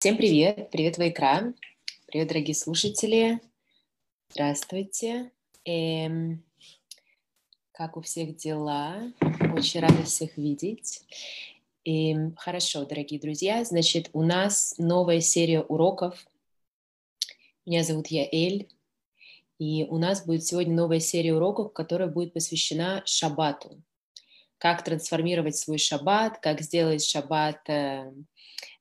Всем привет! Привет, Вайкра! Привет, дорогие слушатели! Здравствуйте! Эм, как у всех дела? Очень рада всех видеть. Эм, хорошо, дорогие друзья, значит, у нас новая серия уроков. Меня зовут Яэль, и у нас будет сегодня новая серия уроков, которая будет посвящена шаббату. Как трансформировать свой шаббат, как сделать шаббат э,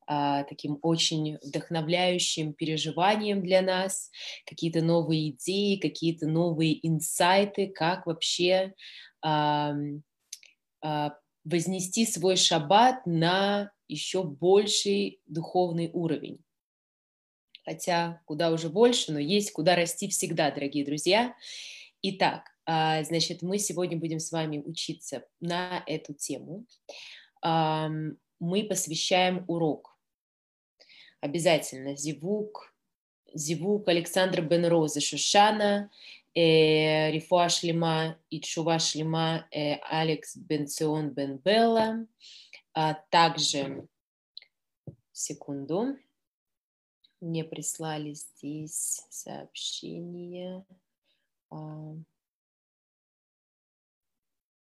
таким очень вдохновляющим переживанием для нас, какие-то новые идеи, какие-то новые инсайты, как вообще а, а, вознести свой шаббат на еще больший духовный уровень. Хотя куда уже больше, но есть куда расти всегда, дорогие друзья. Итак, значит, мы сегодня будем с вами учиться на эту тему. Мы посвящаем урок обязательно Зивук, Зивук Бен Розы Шушана, э, Рифуа Шлема и Чува Шлема э, Алекс Бенцион Бен Белла, а также, секунду, мне прислали здесь сообщение.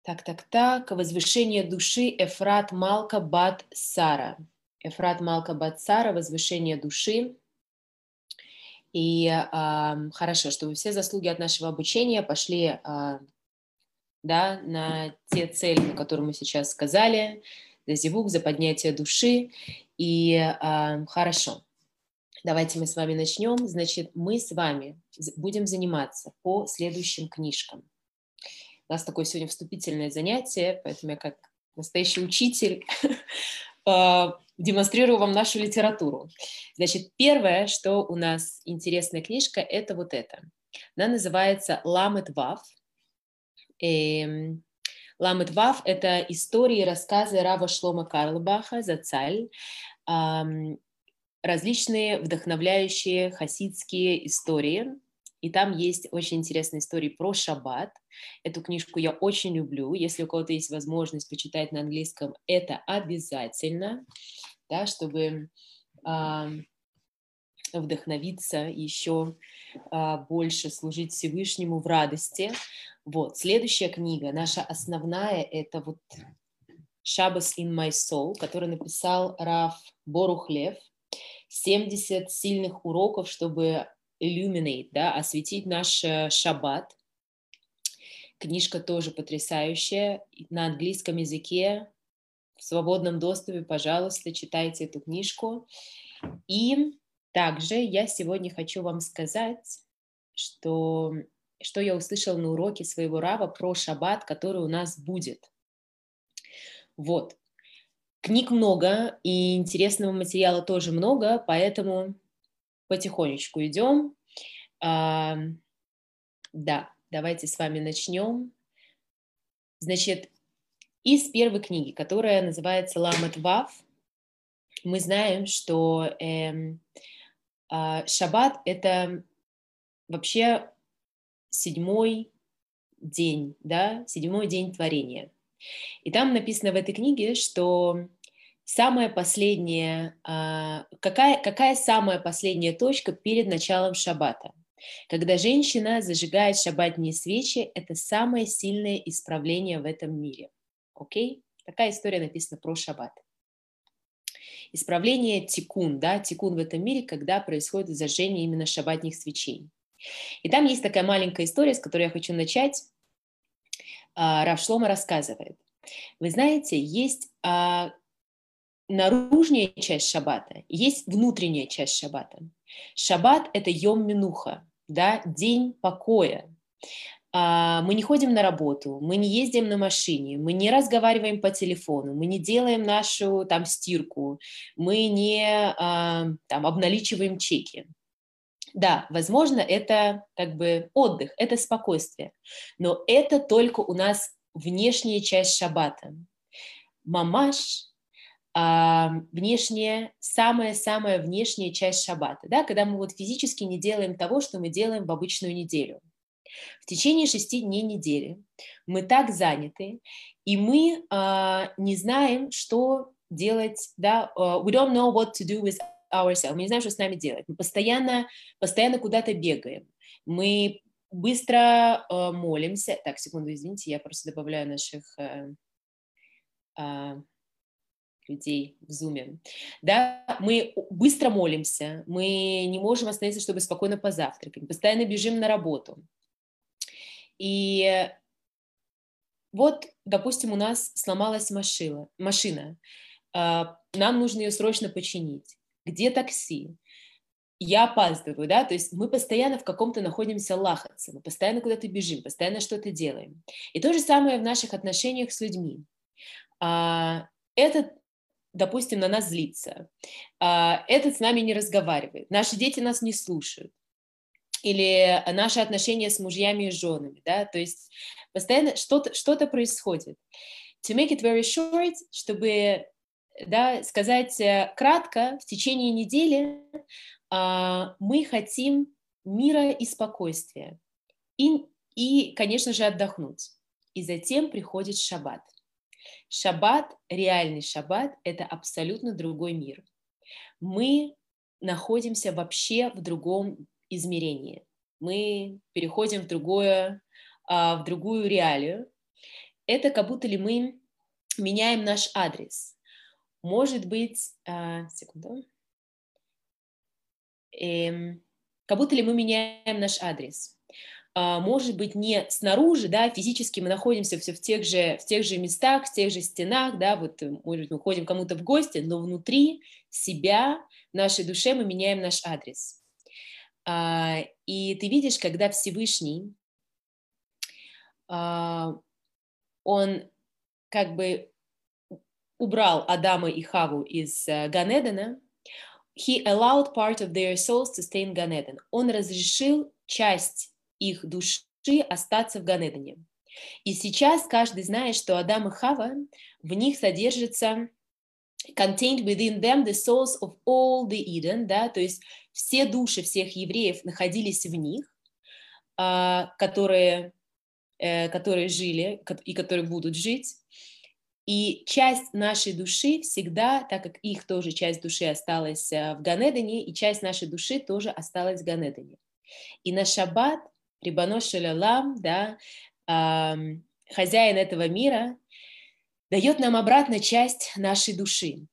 Так, так, так. Возвышение души Эфрат Малка Бат Сара. Эфрат Малка Бацара, возвышение души. И э, хорошо, чтобы все заслуги от нашего обучения пошли э, да, на те цели, которые мы сейчас сказали, за зевук, за поднятие души. И э, хорошо, давайте мы с вами начнем. Значит, мы с вами будем заниматься по следующим книжкам. У нас такое сегодня вступительное занятие, поэтому я как настоящий учитель демонстрирую вам нашу литературу. Значит, первое, что у нас интересная книжка, это вот это. Она называется «Ламет Вав». Эм, «Ламет Вав» — это истории и рассказы Рава Шлома Карлбаха, Зацаль, различные вдохновляющие хасидские истории – и там есть очень интересные истории про шаббат. Эту книжку я очень люблю. Если у кого-то есть возможность почитать на английском, это обязательно, да, чтобы э, вдохновиться еще э, больше, служить Всевышнему в радости. Вот, следующая книга, наша основная, это вот «Shabbos in my soul», который написал Раф Борухлев. 70 сильных уроков, чтобы illuminate, да, осветить наш э, шаббат. Книжка тоже потрясающая, на английском языке, в свободном доступе, пожалуйста, читайте эту книжку. И также я сегодня хочу вам сказать, что, что я услышала на уроке своего Рава про шаббат, который у нас будет. Вот. Книг много, и интересного материала тоже много, поэтому потихонечку идем. А, да, давайте с вами начнем. Значит, из первой книги, которая называется «Ламет Вав», мы знаем, что э, э, шаббат – это вообще седьмой день, да, седьмой день творения. И там написано в этой книге, что Самая последняя, а, какая, какая самая последняя точка перед началом шаббата? Когда женщина зажигает шаббатные свечи, это самое сильное исправление в этом мире. Окей? Такая история написана про шаббат. Исправление тикун, да, тикун в этом мире, когда происходит зажжение именно шаббатных свечей. И там есть такая маленькая история, с которой я хочу начать. А, Равшлома рассказывает. Вы знаете, есть а, наружная часть шаббата, есть внутренняя часть шаббата. Шаббат – это йом минуха, да, день покоя. А, мы не ходим на работу, мы не ездим на машине, мы не разговариваем по телефону, мы не делаем нашу там стирку, мы не а, там обналичиваем чеки. Да, возможно, это как бы отдых, это спокойствие, но это только у нас внешняя часть шаббата. Мамаш внешняя, самая-самая внешняя часть шаббата, да, когда мы вот физически не делаем того, что мы делаем в обычную неделю. В течение шести дней недели мы так заняты, и мы а, не знаем, что делать, да, uh, we don't know what to do with ourselves. Мы не знаем, что с нами делать. Мы постоянно, постоянно куда-то бегаем. Мы быстро э, молимся. Так, секунду, извините, я просто добавляю наших э, э, людей в зуме. Да, мы быстро молимся, мы не можем остановиться, чтобы спокойно позавтракать, постоянно бежим на работу. И вот, допустим, у нас сломалась машина, машина. Нам нужно ее срочно починить. Где такси? Я опаздываю, да, то есть мы постоянно в каком-то находимся лахаться, мы постоянно куда-то бежим, постоянно что-то делаем. И то же самое в наших отношениях с людьми. А, этот, допустим, на нас злится, а, этот с нами не разговаривает, наши дети нас не слушают, или наши отношения с мужьями и женами, да, то есть постоянно что-то что происходит. To make it very short, чтобы да, сказать э, кратко, в течение недели а, мы хотим мира и спокойствия, и, и, конечно же, отдохнуть. И затем приходит шаббат. Шаббат, реальный шаббат, это абсолютно другой мир. Мы находимся вообще в другом измерение. Мы переходим в, другое, а, в другую реалию. Это как будто ли мы меняем наш адрес. Может быть, а, секунду, эм, как будто ли мы меняем наш адрес. А, может быть, не снаружи, да, физически мы находимся все в тех же, в тех же местах, в тех же стенах, да, вот, может, мы ходим кому-то в гости, но внутри себя, нашей душе мы меняем наш адрес. А, и ты видишь, когда Всевышний, а, он как бы убрал Адама и Хаву из э, Ганедена, he allowed part of their souls to stay in Ганеден. Он разрешил часть их души остаться в Ганедене. И сейчас каждый знает, что Адам и Хава, в них содержится contained within them the souls of all the Eden, да, то есть все души всех евреев находились в них, а, которые, э, которые жили и которые будут жить. И часть нашей души всегда, так как их тоже часть души осталась э, в Ганедане, и часть нашей души тоже осталась в Ганедане. И на шаббат Рибано Шалялам, да, хозяин этого мира, дает нам обратно часть нашей души.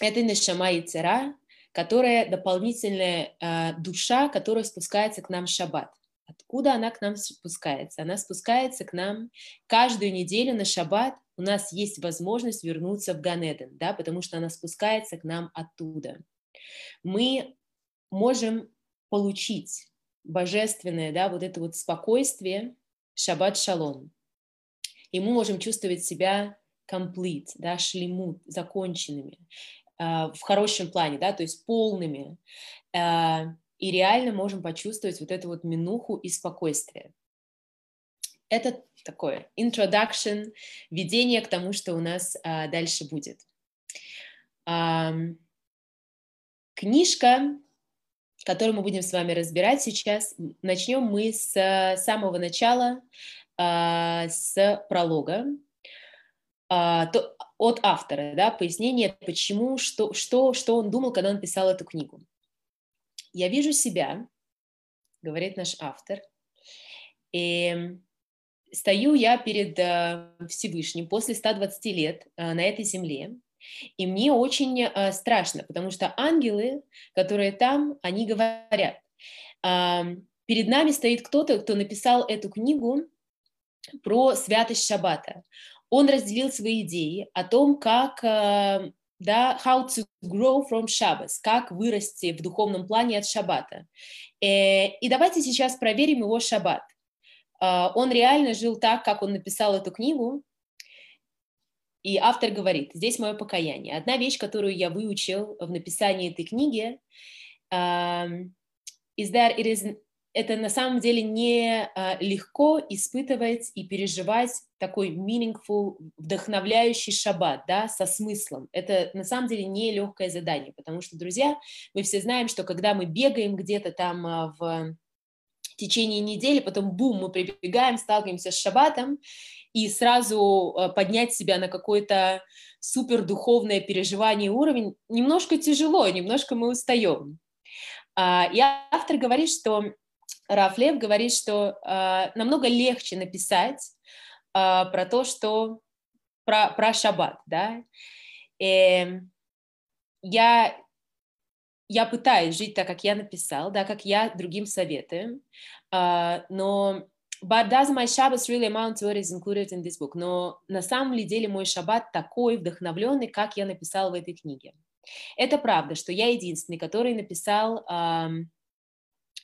Это Нешама и Цера, которая дополнительная э, душа, которая спускается к нам в шаббат. Откуда она к нам спускается? Она спускается к нам каждую неделю на шаббат. У нас есть возможность вернуться в Ганеден, да, потому что она спускается к нам оттуда. Мы можем получить божественное, да, вот это вот спокойствие, шаббат шалом. И мы можем чувствовать себя complete, да, шлемут, законченными, э, в хорошем плане, да, то есть полными. Э, и реально можем почувствовать вот эту вот минуху и спокойствие. Это такое introduction, введение к тому, что у нас э, дальше будет. Книжка, которую мы будем с вами разбирать сейчас, начнем мы с самого начала, э, с пролога. А, от автора, да, пояснение, почему, что, что, что он думал, когда он писал эту книгу. «Я вижу себя», — говорит наш автор, и стою я перед э, Всевышним после 120 лет э, на этой земле, и мне очень э, страшно, потому что ангелы, которые там, они говорят, перед нами стоит кто-то, кто написал эту книгу про святость Шаббата он разделил свои идеи о том, как э, да, how to grow from Shabbos, как вырасти в духовном плане от Шаббата. Э, и давайте сейчас проверим его Шаббат. Э, он реально жил так, как он написал эту книгу, и автор говорит, здесь мое покаяние. Одна вещь, которую я выучил в написании этой книги, is that it is это на самом деле не а, легко испытывать и переживать такой meaningful, вдохновляющий шаббат, да, со смыслом. Это на самом деле не легкое задание, потому что, друзья, мы все знаем, что когда мы бегаем где-то там а, в течение недели, потом бум, мы прибегаем, сталкиваемся с шаббатом, и сразу э, поднять себя на какой-то супер духовное переживание уровень немножко тяжело, немножко мы устаем. А, и автор говорит, что Рафлев говорит, что э, намного легче написать э, про то, что про, про шаббат, да. И эм, я, я пытаюсь жить так, как я написал, да, как я другим советую, но But does my Shabbos really amount to what is included in this book? Но на самом деле мой шаббат такой вдохновленный, как я написал в этой книге. Это правда, что я единственный, который написал эм,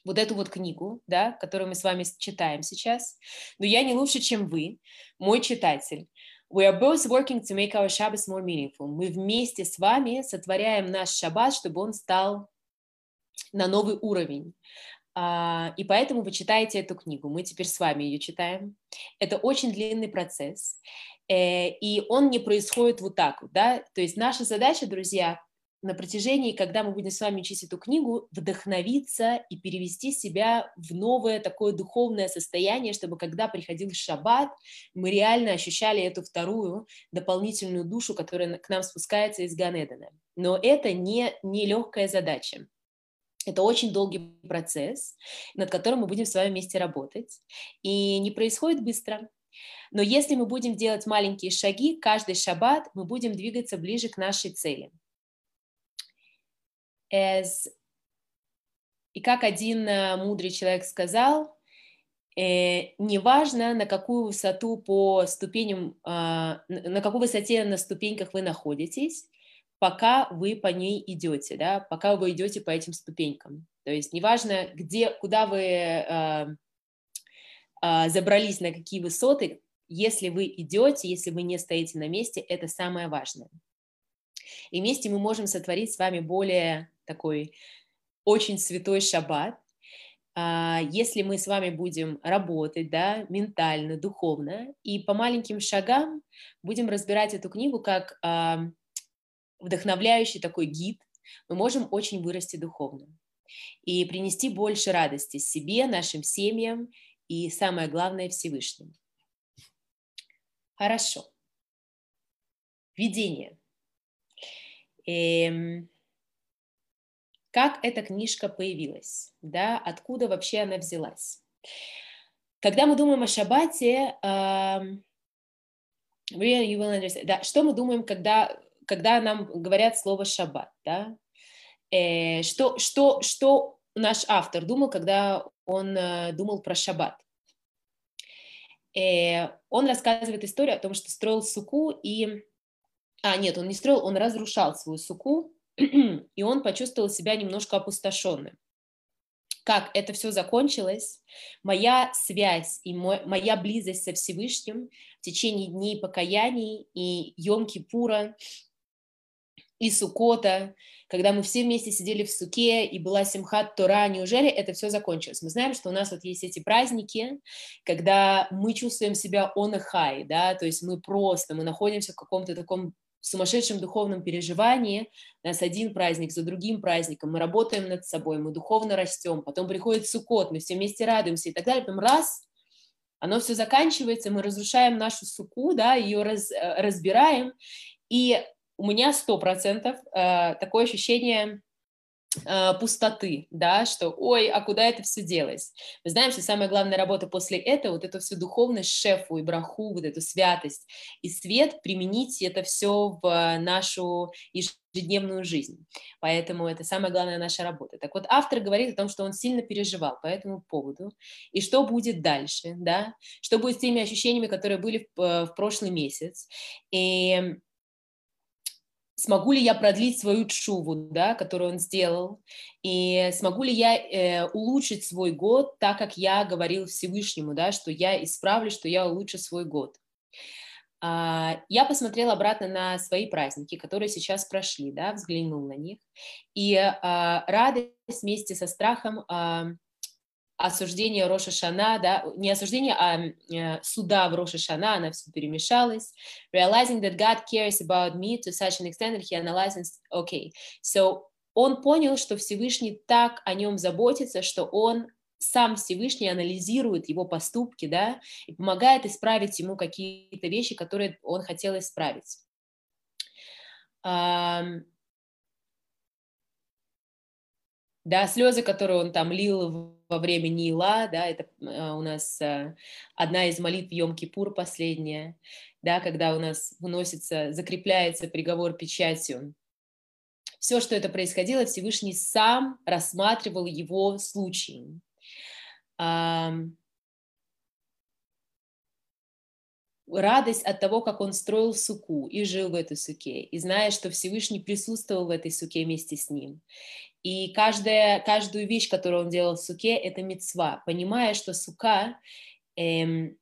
вот эту вот книгу, да, которую мы с вами читаем сейчас, но я не лучше, чем вы, мой читатель. We are both working to make our Shabbos more meaningful. Мы вместе с вами сотворяем наш шаббат, чтобы он стал на новый уровень. Uh, и поэтому вы читаете эту книгу. Мы теперь с вами ее читаем. Это очень длинный процесс, э, и он не происходит вот так да. То есть наша задача, друзья, на протяжении, когда мы будем с вами учить эту книгу, вдохновиться и перевести себя в новое такое духовное состояние, чтобы когда приходил шаббат, мы реально ощущали эту вторую дополнительную душу, которая к нам спускается из Ганедана. Но это не, не легкая задача. Это очень долгий процесс, над которым мы будем с вами вместе работать. И не происходит быстро. Но если мы будем делать маленькие шаги, каждый шаббат мы будем двигаться ближе к нашей цели – as... И как один э, мудрый человек сказал, э, неважно, на какую высоту по ступеням, э, на какой высоте на ступеньках вы находитесь, пока вы по ней идете, да, пока вы идете по этим ступенькам. То есть неважно, где, куда вы э, э, забрались, на какие высоты, если вы идете, если вы не стоите на месте, это самое важное. И вместе мы можем сотворить с вами более такой очень святой шаббат, а, если мы с вами будем работать, да, ментально, духовно, и по маленьким шагам будем разбирать эту книгу как а, вдохновляющий такой гид, мы можем очень вырасти духовно и принести больше радости себе, нашим семьям и, самое главное, Всевышнему. Хорошо. Видение. Эм, как эта книжка появилась, да, откуда вообще она взялась. Когда мы думаем о шаббате, will understand, да, что мы думаем, когда, когда нам говорят слово шаббат, да? Э, что, что, что наш автор думал, когда он э, думал про шаббат? Э, он рассказывает историю о том, что строил суку и... А, нет, он не строил, он разрушал свою суку, и он почувствовал себя немножко опустошенным. Как это все закончилось, моя связь и мой, моя близость со Всевышним в течение дней покаяний и Йом-Кипура, и Сукота, когда мы все вместе сидели в суке, и была Симхат Тора, неужели это все закончилось? Мы знаем, что у нас вот есть эти праздники, когда мы чувствуем себя on a high, да, то есть мы просто, мы находимся в каком-то таком сумасшедшем духовном переживании, у нас один праздник за другим праздником, мы работаем над собой, мы духовно растем, потом приходит Суккот, мы все вместе радуемся и так далее, потом раз, оно все заканчивается, мы разрушаем нашу суку, да, ее раз, э, разбираем, и у меня сто процентов э, такое ощущение Э, пустоты, да, что ой, а куда это все делось? Мы знаем, что самая главная работа после этого, вот эту всю духовность шефу и браху, вот эту святость и свет, применить это все в нашу ежедневную жизнь. Поэтому это самая главная наша работа. Так вот, автор говорит о том, что он сильно переживал по этому поводу, и что будет дальше, да, что будет с теми ощущениями, которые были в, э, в прошлый месяц. И смогу ли я продлить свою чуву, да, которую он сделал, и смогу ли я э, улучшить свой год, так как я говорил Всевышнему, да, что я исправлю, что я улучшу свой год. А, я посмотрела обратно на свои праздники, которые сейчас прошли, да, взглянул на них, и а, радость вместе со страхом а, осуждение Роша Шана, да, не осуждение, а э, суда в Роша Шана, она все перемешалась. Realizing that God cares about me to such an extent that he analyzes, okay, so он понял, что Всевышний так о нем заботится, что он сам Всевышний анализирует его поступки, да, и помогает исправить ему какие-то вещи, которые он хотел исправить. Да, слезы, которые он там лил во время Нила, да, это э, у нас э, одна из молитв Йом-Кипур последняя, да, когда у нас выносится, закрепляется приговор печатью. Все, что это происходило, Всевышний сам рассматривал его случай. Радость от того, как он строил сукку и жил в этой сукке, и зная, что Всевышний присутствовал в этой сукке вместе с ним. И каждая, каждую вещь, которую он делал в сукке, это мицва, понимая, что сука эм,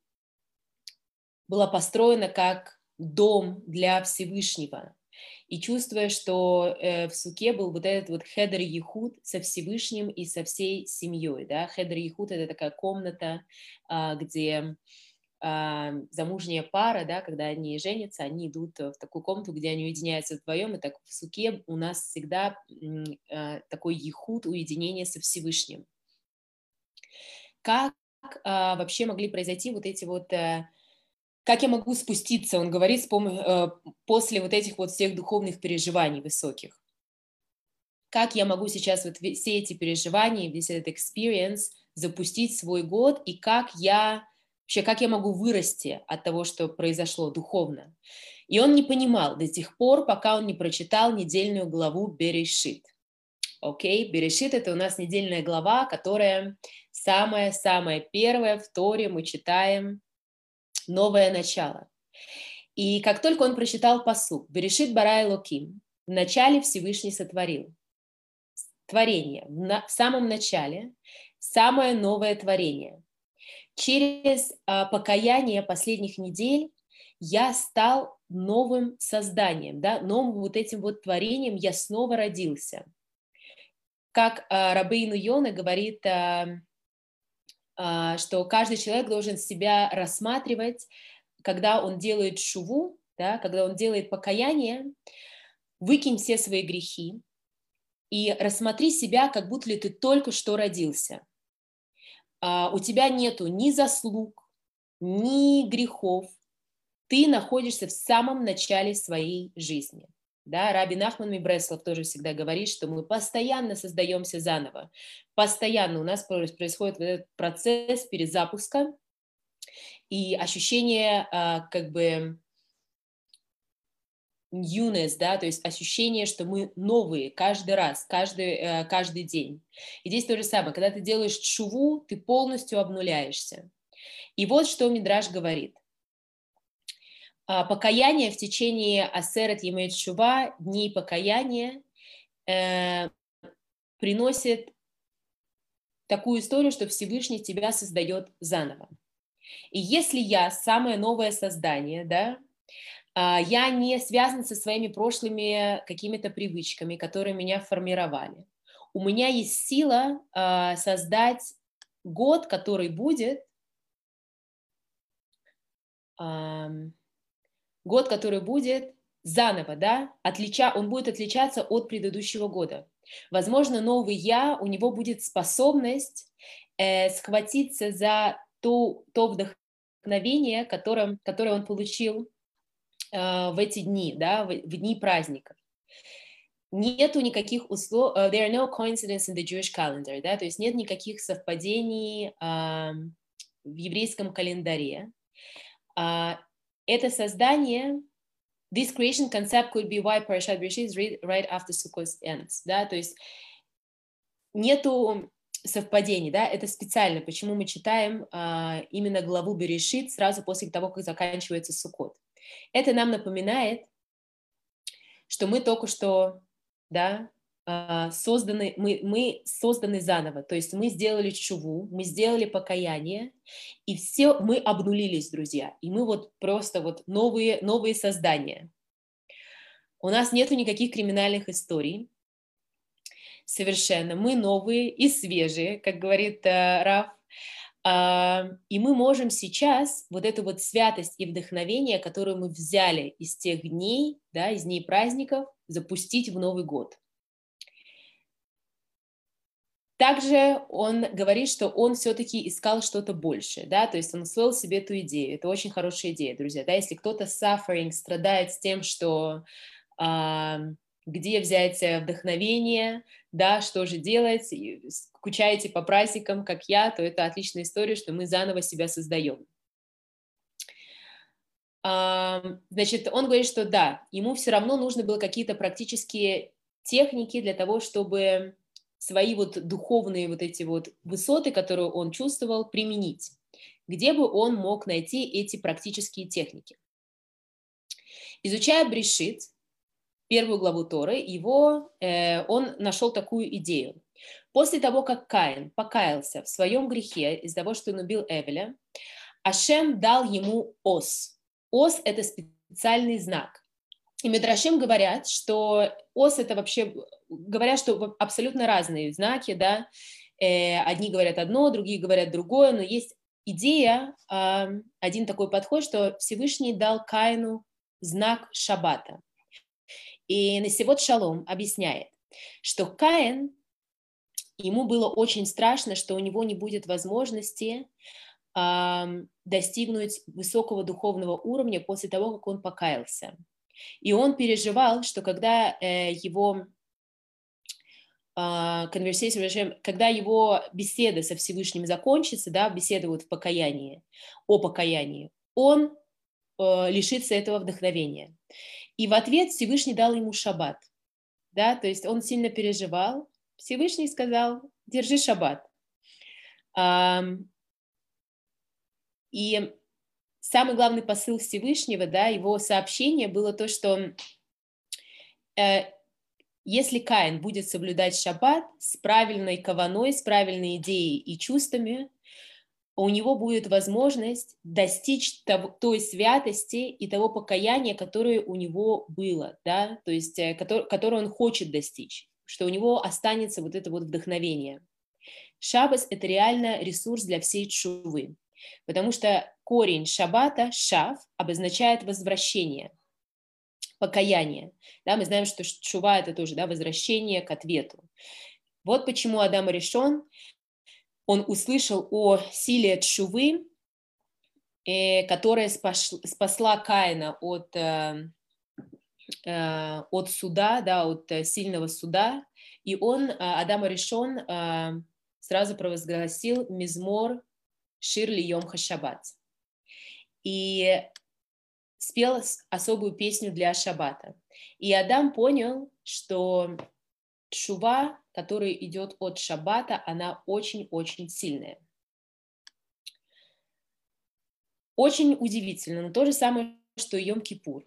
была построена как дом для Всевышнего. И чувствуя, что э, в сукке был вот этот вот חדר ייחוד со Всевышним и со всей семьей. Да? חדר ייחוד – это такая комната, э, где замужняя пара, да, когда они женятся, они идут в такую комнату, где они уединяются вдвоем, и так в суке у нас всегда э, такой ехуд, уединение со Всевышним. Как э, вообще могли произойти вот эти вот... Э, как я могу спуститься, он говорит, э, после вот этих вот всех духовных переживаний высоких. Как я могу сейчас вот все эти переживания, весь этот experience запустить свой год, и как я Вообще, как я могу вырасти от того, что произошло духовно? И он не понимал до тех пор, пока он не прочитал недельную главу Берешит. Окей, okay? Берешит – это у нас недельная глава, которая самая-самая первая в Торе мы читаем новое начало. И как только он прочитал посук «Берешит барай локим», в начале Всевышний сотворил. Творение. В самом начале самое новое творение – через а, покаяние последних недель я стал новым созданием, да, новым вот этим вот творением я снова родился. Как а, Рабейну Йона говорит, а, а, что каждый человек должен себя рассматривать, когда он делает шуву, да, когда он делает покаяние, выкинь все свои грехи и рассмотри себя, как будто ли ты только что родился – у тебя нету ни заслуг, ни грехов, ты находишься в самом начале своей жизни. Да, Раби Нахман Мибреслов тоже всегда говорит, что мы постоянно создаемся заново. Постоянно у нас происходит этот процесс перезапуска и ощущение а, как бы newness, да, то есть ощущение, что мы новые каждый раз, каждый, э, каждый день. И здесь то же самое, когда ты делаешь чуву, ты полностью обнуляешься. И вот что Мидраш говорит. А, покаяние в течение асерет имеет чува, дней покаяния, э, приносит такую историю, что Всевышний тебя создает заново. И если я самое новое создание, да, я не связан со своими прошлыми какими-то привычками, которые меня формировали. У меня есть сила а, создать год, который будет год, который будет заново, да, отлича, он будет отличаться от предыдущего года. Возможно, новый я, у него будет способность э, схватиться за то, то вдохновение, которое, которое он получил в эти дни, да, в, в дни праздников. Нету никаких услов, uh, there are no coincidences in the Jewish calendar, да, то есть нет никаких совпадений uh, в еврейском календаре. Uh, это создание, this creation concept could be why Parashat Bereshit is read right after Sukkot ends, да, то есть нету совпадений, да, это специально, почему мы читаем uh, именно главу Берешит сразу после того, как заканчивается Суккот. Это нам напоминает, что мы только что да, а, созданы, мы, мы созданы заново, то есть мы сделали чуву, мы сделали покаяние, и все, мы обнулились, друзья, и мы вот просто вот новые, новые создания. У нас нету никаких криминальных историй, совершенно, мы новые и свежие, как говорит uh, Раф, и мы можем сейчас вот эту вот святость и вдохновение, которое мы взяли из тех дней, да, из дней праздников, запустить в Новый год. также он говорит, что он все-таки искал что-то большее, да, то есть он усвоил себе эту идею. Это очень хорошая идея, друзья, да, если кто-то suffering, страдает с тем, что а, где взять вдохновение, да, что же делать, скучаете по праздникам, как я, то это отличная история, что мы заново себя создаем. Значит, он говорит, что да, ему все равно нужно было какие-то практические техники для того, чтобы свои вот духовные вот эти вот высоты, которые он чувствовал, применить. Где бы он мог найти эти практические техники? Изучая Брешит, первую главу Торы, его, э, он нашел такую идею. После того, как Каин покаялся в своем грехе из-за того, что он убил Эвеля, Ашем дал ему ос. Ос – это специальный знак. И Медрашим говорят, что ос – это вообще, говорят, что абсолютно разные знаки, да, э, одни говорят одно, другие говорят другое, но есть идея, э, один такой подход, что Всевышний дал Каину знак Шаббата. И Насивот Шалом объясняет, что Каин, ему было очень страшно, что у него не будет возможности э, достигнуть высокого духовного уровня после того, как он покаялся. И он переживал, что когда э, его conversation, когда его беседа со Всевышним закончится, да, беседа вот в покаянии, о покаянии, он э, лишится этого вдохновения. И в ответ Всевышний дал ему шаббат, да, то есть он сильно переживал, Всевышний сказал, держи шаббат. И самый главный посыл Всевышнего, да, его сообщение было то, что э, если Каин будет соблюдать шаббат с правильной каваной, с правильной идеей и чувствами, у него будет возможность достичь того, той святости и того покаяния, которое у него было, да, то есть, э, который, которое он хочет достичь, что у него останется вот это вот вдохновение. Шаббас – это реально ресурс для всей чувы. Потому что корень шаббата, шав, обозначает возвращение, покаяние. Да, мы знаем, что шува – это тоже да, возвращение к ответу. Вот почему Адам решен, он услышал о силе чувы, э, которая спасла Каина от, э, э, от суда, да, от сильного суда, и он, Адам решен, сразу провозгласил мизмор Ширли Йом Хашабат. И спел особую песню для Шаббата. И Адам понял, что шува, которая идет от Шаббата, она очень-очень сильная. Очень удивительно, но то же самое, что Йом-Кипур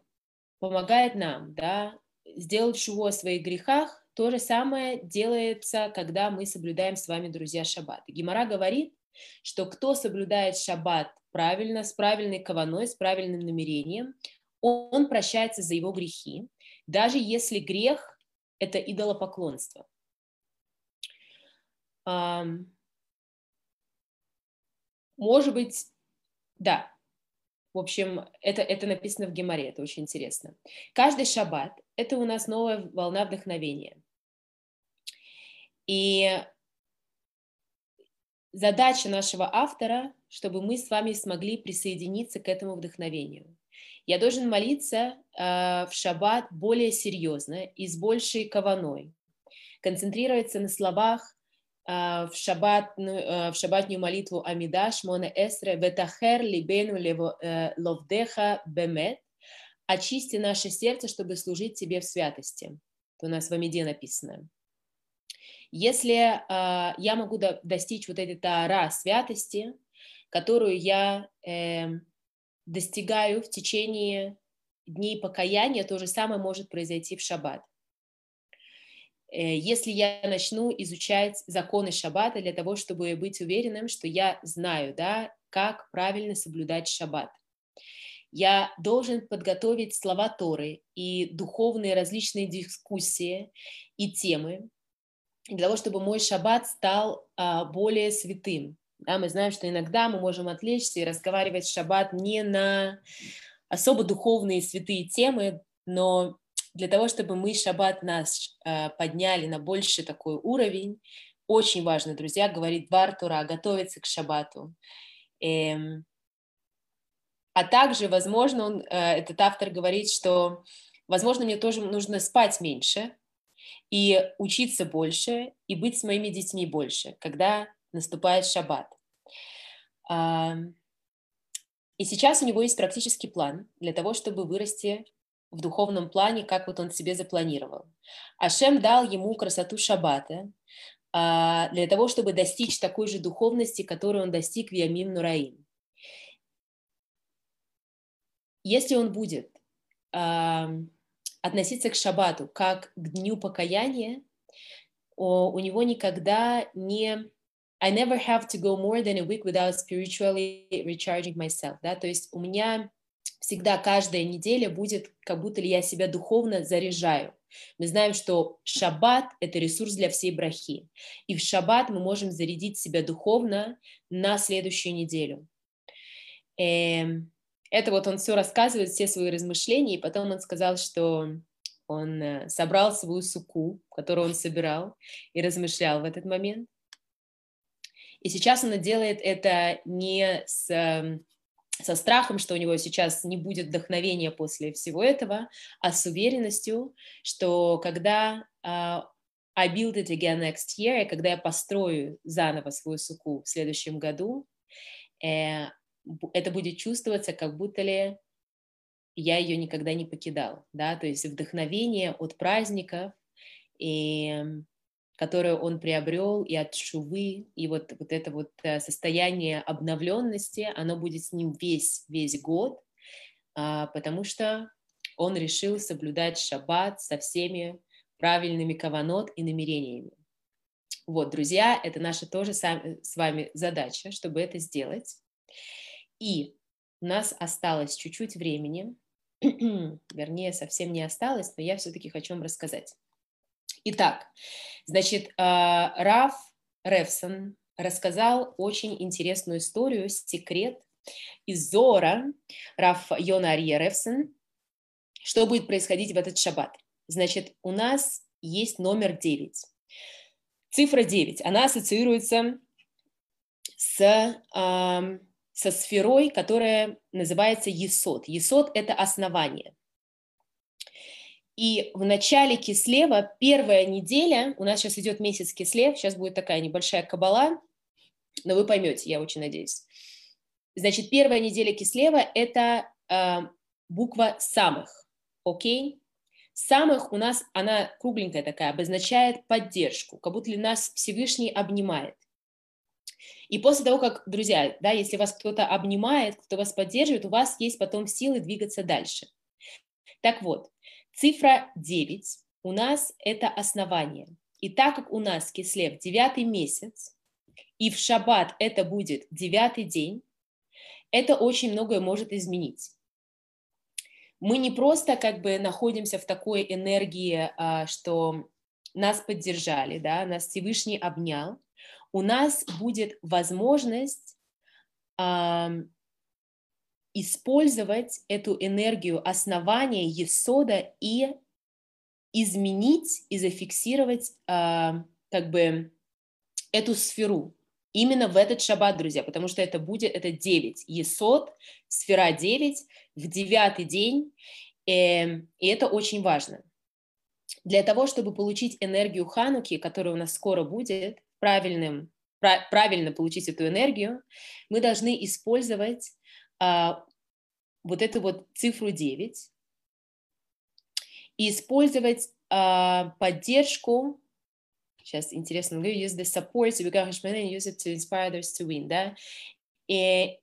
помогает нам да, сделать шуву о своих грехах, то же самое делается, когда мы соблюдаем с вами, друзья, шаббат. Гимара говорит, что кто соблюдает шаббат правильно, с правильной каваной, с правильным намерением, он прощается за его грехи, даже если грех – это идолопоклонство. Может быть, да. В общем, это, это написано в Геморе, это очень интересно. Каждый шаббат – это у нас новая волна вдохновения. И задача нашего автора, чтобы мы с вами смогли присоединиться к этому вдохновению. Я должен молиться э, в шаббат более серьезно и с большей каваной, концентрироваться на словах в, шаббат, э, в шаббатную молитву Амидаш, Моне Эсре, Ветахер либену э, ловдеха бемет, очисти наше сердце, чтобы служить тебе в святости. Это у нас в Амиде написано. Если э, я могу до, достичь вот этой тара святости, которую я э, достигаю в течение дней покаяния, то же самое может произойти в шаббат. Э, если я начну изучать законы шаббата для того, чтобы быть уверенным, что я знаю, да, как правильно соблюдать шаббат. Я должен подготовить слова Торы и духовные различные дискуссии и темы, для того, чтобы мой шаббат стал а, более святым. Да, мы знаем, что иногда мы можем отвлечься и разговаривать в шаббат не на особо духовные святые темы, но для того, чтобы мы шаббат нас а, подняли на больший такой уровень, очень важно, друзья, говорить Двар Тура, готовиться к шаббату. Эм, а также, возможно, он, э, этот автор говорит, что, возможно, мне тоже нужно спать меньше и учиться больше, и быть с моими детьми больше, когда наступает шаббат. И сейчас у него есть практический план для того, чтобы вырасти в духовном плане, как вот он себе запланировал. Ашем дал ему красоту шаббата а, для того, чтобы достичь такой же духовности, которую он достиг в Ямим Нураим. Если он будет относиться к шаббату как к дню покаяния, у него никогда не I never have to go more than a week without spiritually recharging myself, да, то есть у меня всегда каждая неделя будет, как будто ли я себя духовно заряжаю. Мы знаем, что шаббат – это ресурс для всей брахи. И в шаббат мы можем зарядить себя духовно на следующую неделю. Эм, это вот он все рассказывает, все свои размышления, и потом он сказал, что он э, собрал свою суку, которую он собирал, и размышлял в этот момент. И сейчас он делает это не с эм, со страхом, что у него сейчас не будет вдохновения после всего этого, а с уверенностью, что когда uh, I build it again next year, и когда я построю заново свою суку в следующем году, э, это будет чувствоваться, как будто ли я ее никогда не покидал, да, то есть вдохновение от праздников и которое он приобрел и от шувы, и вот, вот это вот э, состояние обновленности, оно будет с ним весь, весь год, а, потому что он решил соблюдать шаббат со всеми правильными каванот и намерениями. Вот, друзья, это наша тоже с вами задача, чтобы это сделать. И у нас осталось чуть-чуть времени, вернее, совсем не осталось, но я все-таки хочу вам рассказать. Итак, значит, а, Раф Ревсон рассказал очень интересную историю, секрет из Зора, Раф Йона Ария Ревсон, что будет происходить в этот шаббат. Значит, у нас есть номер 9. Цифра 9, она ассоциируется с, э, со сферой, которая называется Есот. Есот – это основание. И в начале Кислева, первая неделя, у нас сейчас идет месяц Кислев, сейчас будет такая небольшая кабала, но вы поймете, я очень надеюсь. Значит, первая неделя Кислева – это э, буква самых, окей? Самых у нас, она кругленькая такая, обозначает поддержку, как будто ли нас Всевышний обнимает. И после того, как, друзья, да, если вас кто-то обнимает, кто вас поддерживает, у вас есть потом силы двигаться дальше. Так вот, Цифра 9 у нас это основание. И так как у нас кислев девятый месяц, и в шаббат это будет девятый день, это очень многое может изменить. Мы не просто как бы находимся в такой энергии, а, что нас поддержали, да, нас Всевышний обнял, у нас будет возможность использовать эту энергию основания Есода и изменить и зафиксировать э, как бы эту сферу именно в этот шаббат, друзья, потому что это будет, это 9, Есод, сфера 9, в девятый день, э, и это очень важно. Для того, чтобы получить энергию Хануки, которая у нас скоро будет, правильным, правильно получить эту энергию, мы должны использовать а, вот эту вот цифру 9 и использовать а, поддержку Сейчас интересно, we use the support to become and use it to inspire others to win, да? И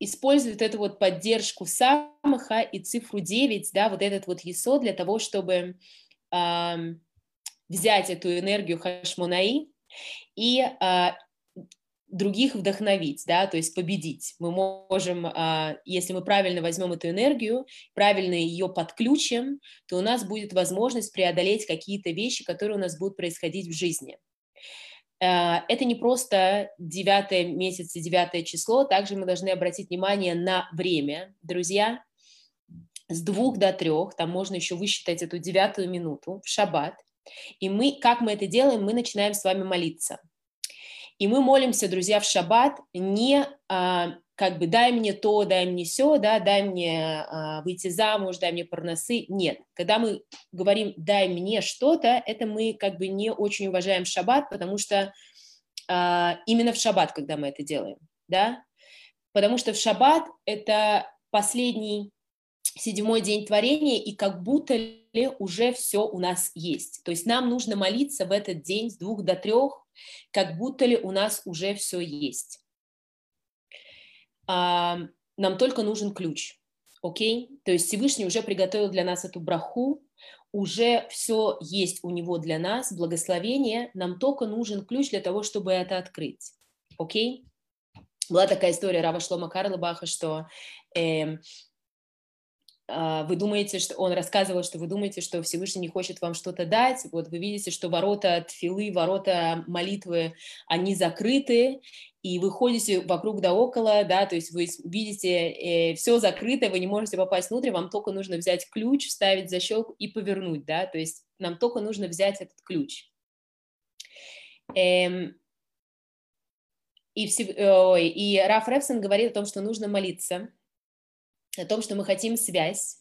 использует эту вот поддержку самаха и цифру 9, да, вот этот вот есо для того, чтобы э, взять эту энергию хашмонаи и э, других вдохновить, да, то есть победить. Мы можем, а, если мы правильно возьмем эту энергию, правильно ее подключим, то у нас будет возможность преодолеть какие-то вещи, которые у нас будут происходить в жизни. А, это не просто 9 месяц и 9 число, также мы должны обратить внимание на время, друзья, с двух до трех, там можно еще высчитать эту девятую минуту в шаббат, И мы, как мы это делаем, мы начинаем с вами молиться. И мы молимся, друзья, в шаббат не а, как бы дай мне то, дай мне все, да, дай мне а, выйти замуж, дай мне парносы. Нет, когда мы говорим дай мне что-то, это мы как бы не очень уважаем шаббат, потому что а, именно в шаббат, когда мы это делаем, да, потому что в шаббат это последний седьмой день творения, и как будто ли уже все у нас есть. То есть нам нужно молиться в этот день с двух до трех, как будто ли у нас уже все есть а, нам только нужен ключ, окей? То есть Всевышний уже приготовил для нас эту браху, уже все есть у него для нас, благословение, нам только нужен ключ для того, чтобы это открыть, окей? Была такая история Рава Шлома Карлабаха, что э, вы думаете, что он рассказывал, что вы думаете, что Всевышний не хочет вам что-то дать, вот вы видите, что ворота тфилы, ворота молитвы, они закрыты, и вы ходите вокруг да около, да, то есть вы видите, э, все закрыто, вы не можете попасть внутрь, вам только нужно взять ключ, вставить защелку и повернуть, да, то есть нам только нужно взять этот ключ. Эм, и, все, ой, и Раф Репсон говорит о том, что нужно молиться, о том, что мы хотим связь,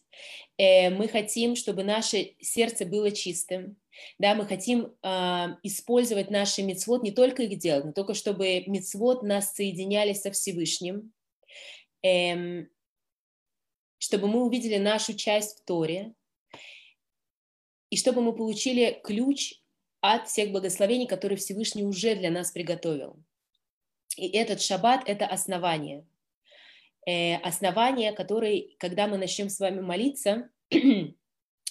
э, мы хотим, чтобы наше сердце было чистым, да, мы хотим э, использовать наши мецвод, не только их делать, но только чтобы мецвод нас соединяли со Всевышним, э, чтобы мы увидели нашу часть в Торе, и чтобы мы получили ключ от всех благословений, которые Всевышний уже для нас приготовил. И этот шаббат – это основание – основание, который, когда мы начнем с вами молиться, мы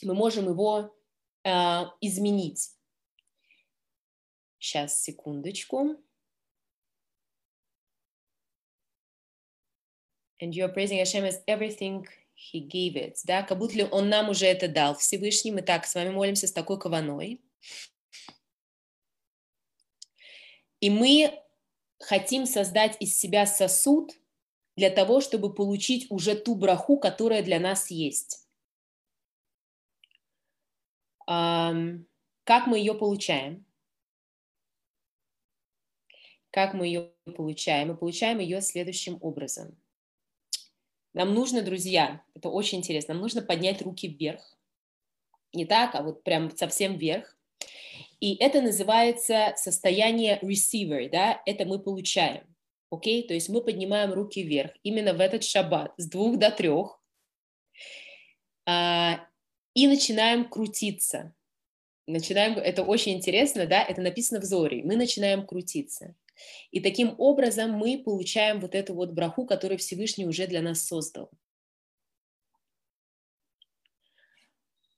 можем его э, изменить. Сейчас, секундочку. And you are praising Hashem as everything He gave it. Да, как будто Он нам уже это дал Всевышний. Мы так с вами молимся с такой кованой. И мы хотим создать из себя сосуд, для того, чтобы получить уже ту браху, которая для нас есть. Как мы ее получаем? Как мы ее получаем? Мы получаем ее следующим образом. Нам нужно, друзья, это очень интересно, нам нужно поднять руки вверх. Не так, а вот прям совсем вверх. И это называется состояние receiver, да, это мы получаем окей? То есть мы поднимаем руки вверх именно в этот шаббат с двух до трех а, и начинаем крутиться. Начинаем, это очень интересно, да, это написано в Зоре, мы начинаем крутиться. И таким образом мы получаем вот эту вот браху, которую Всевышний уже для нас создал.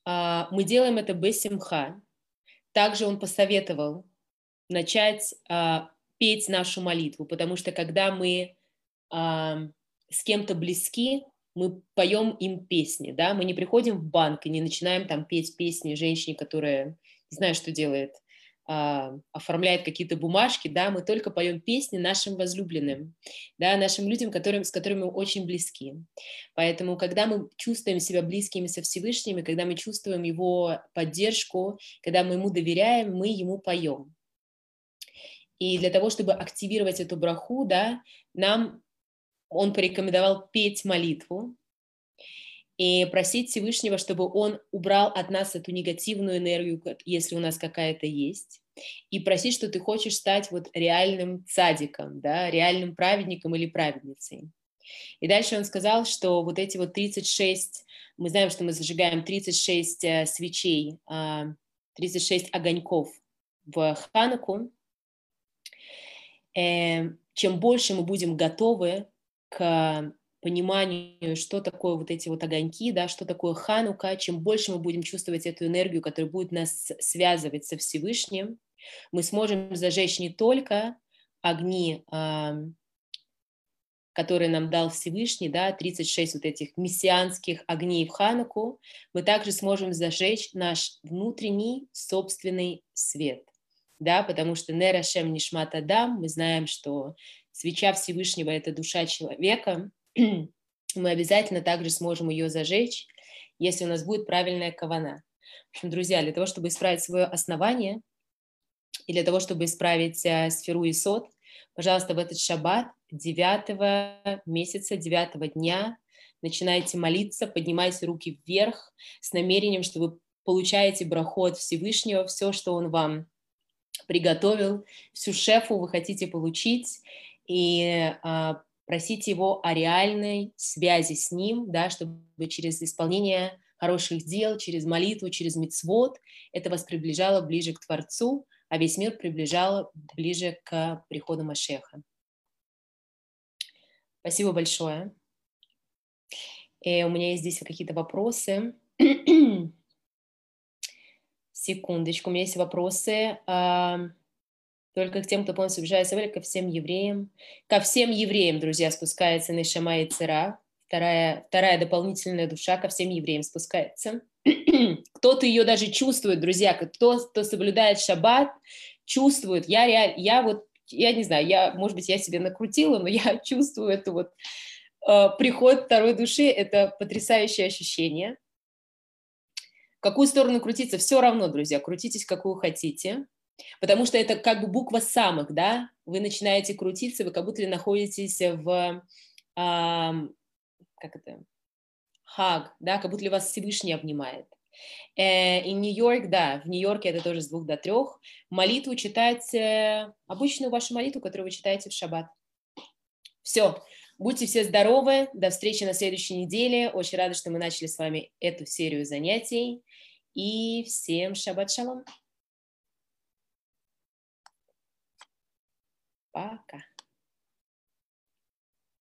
А, мы делаем это без симха. Также он посоветовал начать а, петь нашу молитву, потому что когда мы э, с кем-то близки, мы поем им песни, да, мы не приходим в банк и не начинаем там петь песни женщине, которая не знаю, что делает, э, оформляет какие-то бумажки, да, мы только поем песни нашим возлюбленным, да, нашим людям, которым, с которыми мы очень близки. Поэтому, когда мы чувствуем себя близкими со Всевышним, когда мы чувствуем Его поддержку, когда мы Ему доверяем, мы Ему поем. И для того, чтобы активировать эту браху, да, нам он порекомендовал петь молитву и просить Всевышнего, чтобы он убрал от нас эту негативную энергию, если у нас какая-то есть, и просить, что ты хочешь стать вот реальным цадиком, да, реальным праведником или праведницей. И дальше он сказал, что вот эти вот 36, мы знаем, что мы зажигаем 36 э, свечей, 36 а, огоньков в Хануку, чем больше мы будем готовы к пониманию, что такое вот эти вот огоньки, да, что такое ханука, чем больше мы будем чувствовать эту энергию, которая будет нас связывать со Всевышним, мы сможем зажечь не только огни, которые нам дал Всевышний, да, 36 вот этих мессианских огней в Хануку, мы также сможем зажечь наш внутренний собственный свет да, потому что Нерашем Нишмат Адам, мы знаем, что свеча Всевышнего – это душа человека, мы обязательно также сможем ее зажечь, если у нас будет правильная кавана. В общем, друзья, для того, чтобы исправить свое основание и для того, чтобы исправить э, сферу и сот, пожалуйста, в этот шаббат 9 месяца, 9 дня начинайте молиться, поднимайте руки вверх с намерением, что вы получаете брахот Всевышнего, все, что Он вам приготовил, всю шефу вы хотите получить, и а, просите Его о реальной связи с Ним, да, чтобы через исполнение хороших дел, через молитву, через мицвод это вас приближало ближе к Творцу, а весь мир приближало ближе к приходу Машеха. Спасибо большое. И э, у меня есть здесь какие-то вопросы. Секундочку, у меня есть вопросы. Только к тем, кто полностью убежает ко всем евреям. Ко всем евреям, друзья, спускается Нешама и Цера. Вторая, вторая дополнительная душа ко всем евреям спускается. Кто-то ее даже чувствует, друзья, кто, кто соблюдает шаббат, чувствует. Я, реаль, я вот, я не знаю, я, может быть, я себе накрутила, но я чувствую эту вот э, приход второй души. Это потрясающее ощущение. Какую сторону крутиться, все равно, друзья, крутитесь, какую хотите. Потому что это как бы буква самых, да, вы начинаете крутиться, вы как будто находитесь в, а, как это, хаг, да, как будто вас Всевышний обнимает. Э, и Нью-Йорк, да, в Нью-Йорке это тоже с двух до трех. Молитву читать, э, обычную вашу молитву, которую вы читаете в шаббат. Все, будьте все здоровы, до встречи на следующей неделе. Очень рада, что мы начали с вами эту серию занятий. И всем шаббат шалом. Пока.